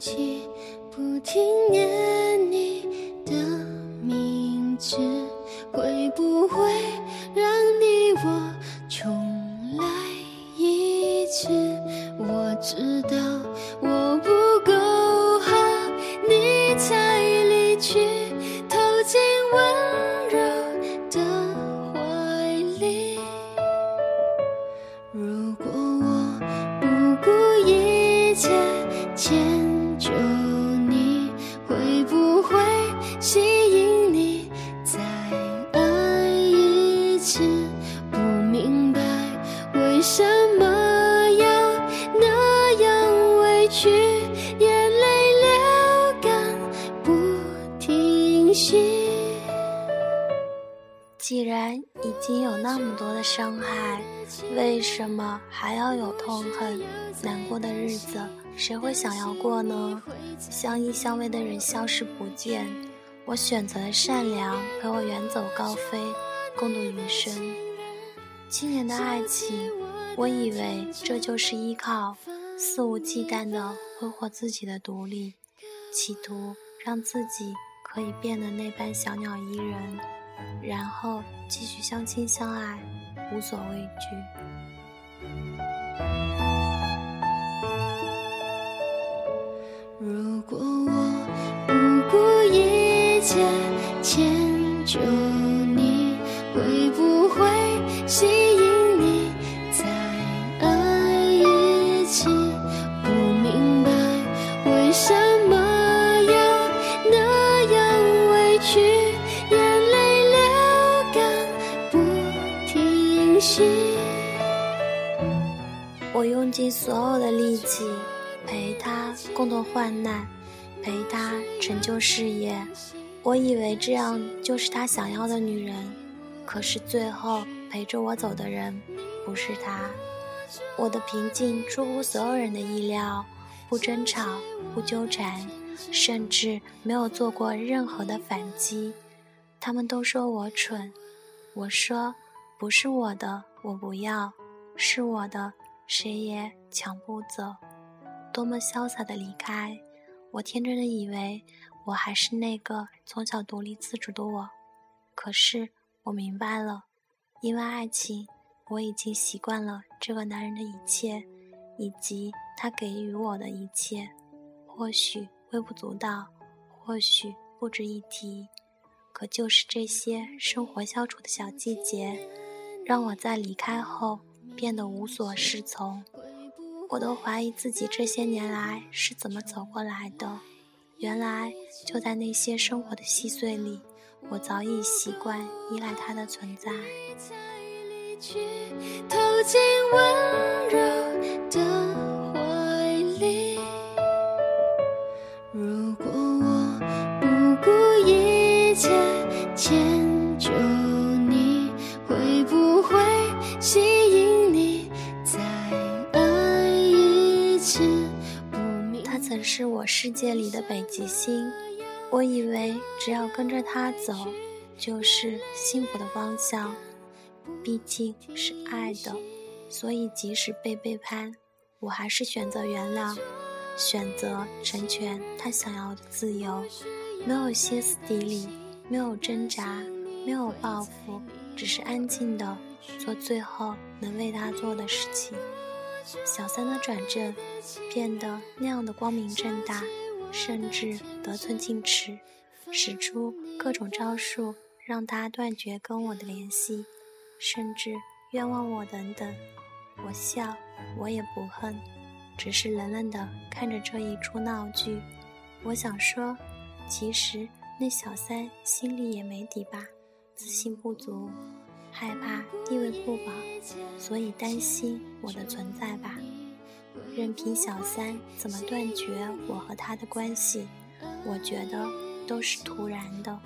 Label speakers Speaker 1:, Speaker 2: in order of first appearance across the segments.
Speaker 1: 气，不停
Speaker 2: 既然已经有那么多的伤害，为什么还要有痛恨、难过的日子？谁会想要过呢？相依相偎的人消失不见，我选择了善良，陪我远走高飞，共度余生。七年的爱情，我以为这就是依靠，肆无忌惮地挥霍自己的独立，企图让自己可以变得那般小鸟依人。然后继续相亲相爱，无所畏惧。
Speaker 1: 如果我不顾一切迁就息。
Speaker 2: 我用尽所有的力气陪他共度患难，陪他成就事业。我以为这样就是他想要的女人，可是最后陪着我走的人不是他。我的平静出乎所有人的意料，不争吵，不纠缠，甚至没有做过任何的反击。他们都说我蠢，我说不是我的，我不要；是我的，谁也抢不走。多么潇洒的离开！我天真的以为我还是那个从小独立自主的我，可是我明白了，因为爱情，我已经习惯了这个男人的一切，以及他给予我的一切。或许微不足道，或许不值一提，可就是这些生活相处的小细节，让我在离开后变得无所适从。我都怀疑自己这些年来是怎么走过来的。原来就在那些生活的细碎里，我早已习惯依赖他的存在。
Speaker 1: 投进温柔
Speaker 2: 是我世界里的北极星，我以为只要跟着他走，就是幸福的方向。毕竟是爱的，所以即使被背叛，我还是选择原谅，选择成全他想要的自由，没有歇斯底里，没有挣扎，没有报复，只是安静的做最后能为他做的事情。小三的转正变得那样的光明正大，甚至得寸进尺，使出各种招数让他断绝跟我的联系。甚至冤枉我等等，我笑，我也不恨，只是冷冷地看着这一出闹剧。我想说，其实那小三心里也没底吧，自信不足，害怕地位不保，所以担心我的存在吧。任凭小三怎么断绝我和他的关系，我觉得都是徒然的。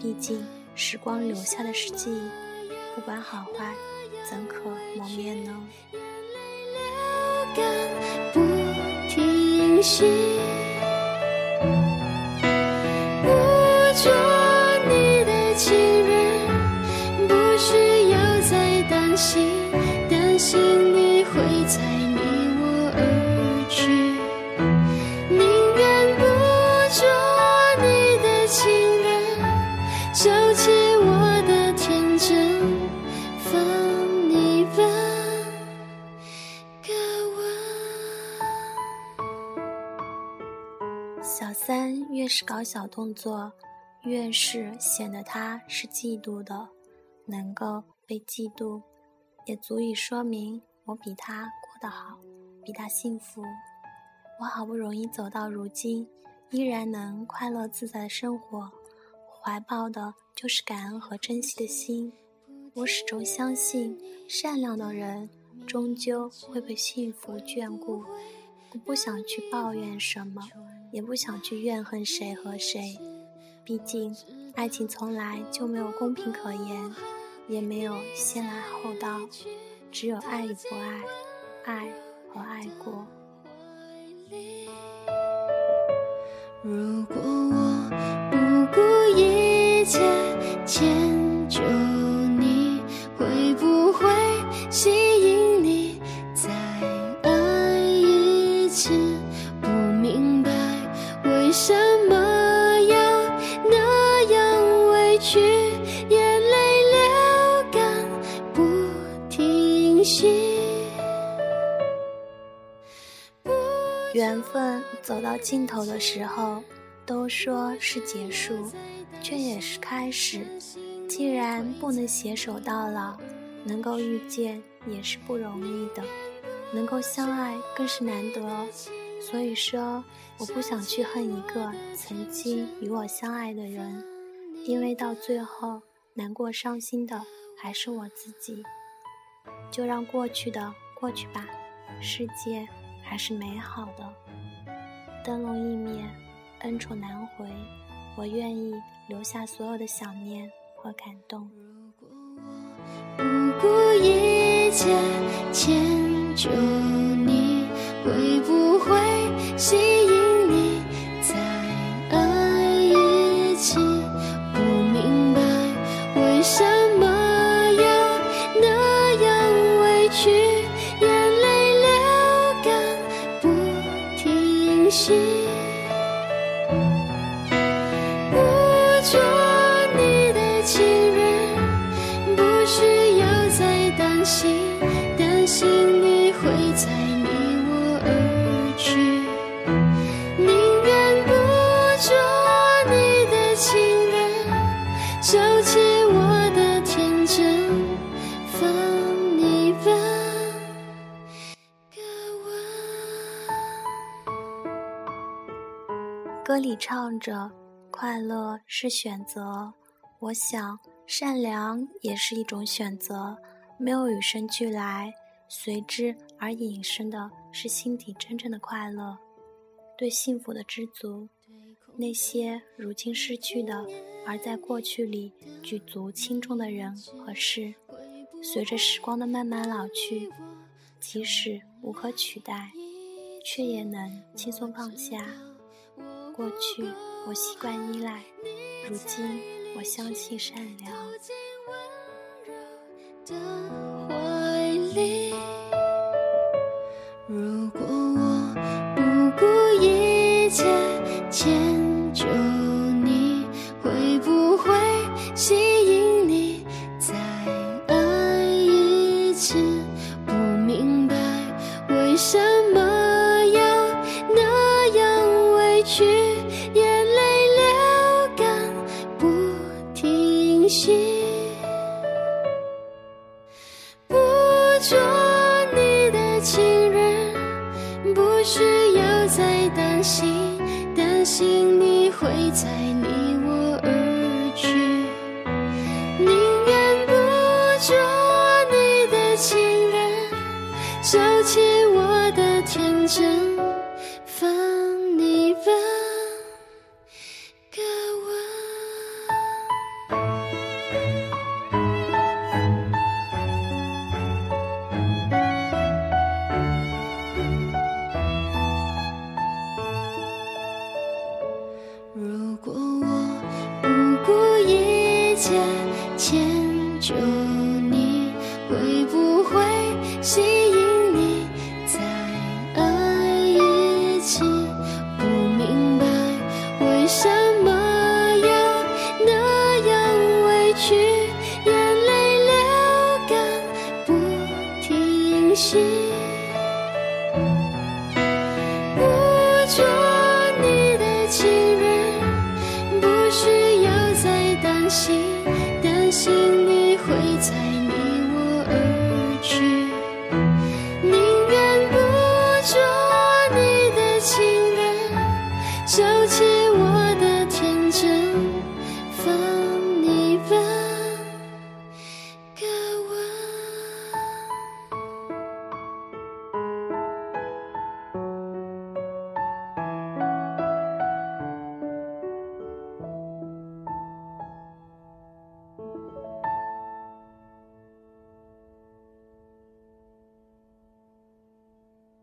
Speaker 2: 毕竟时光留下的是记忆。不管好坏，怎可磨灭呢？
Speaker 1: 流不停，
Speaker 2: 搞小动作，越是显得他是嫉妒的。能够被嫉妒，也足以说明我比他过得好，比他幸福。我好不容易走到如今，依然能快乐自在的生活，怀抱的就是感恩和珍惜的心。我始终相信，善良的人终究会被幸福眷顾。我不想去抱怨什么，也不想去怨恨谁和谁。毕竟，爱情从来就没有公平可言，也没有先来后到，只有爱与不爱，爱和爱过。
Speaker 1: 如果我不顾一切牵
Speaker 2: 缘分走到尽头的时候，都说是结束，却也是开始。既然不能携手到老，能够遇见也是不容易的，能够相爱更是难得。所以说，我不想去恨一个曾经与我相爱的人，因为到最后难过伤心的还是我自己。就让过去的过去吧，世界。还是美好的。灯笼一灭，恩宠难回。我愿意留下所有的想念和感动。
Speaker 1: 如果我不顾一切迁就你，会不会是
Speaker 2: 歌里唱着：“快乐是选择。”我想，善良也是一种选择。没有与生俱来，随之而引申的是心底真正的快乐，对幸福的知足。那些如今失去的，而在过去里举足轻重的人和事，随着时光的慢慢老去，即使无可取代，却也能轻松放下。过去我习惯依赖，如今我相信善良。
Speaker 1: 不需要再担心，担心你会在你吸引你再爱一次？不明白为什么要那样委屈，眼泪流干不停息。不做你的情人。需要再担心。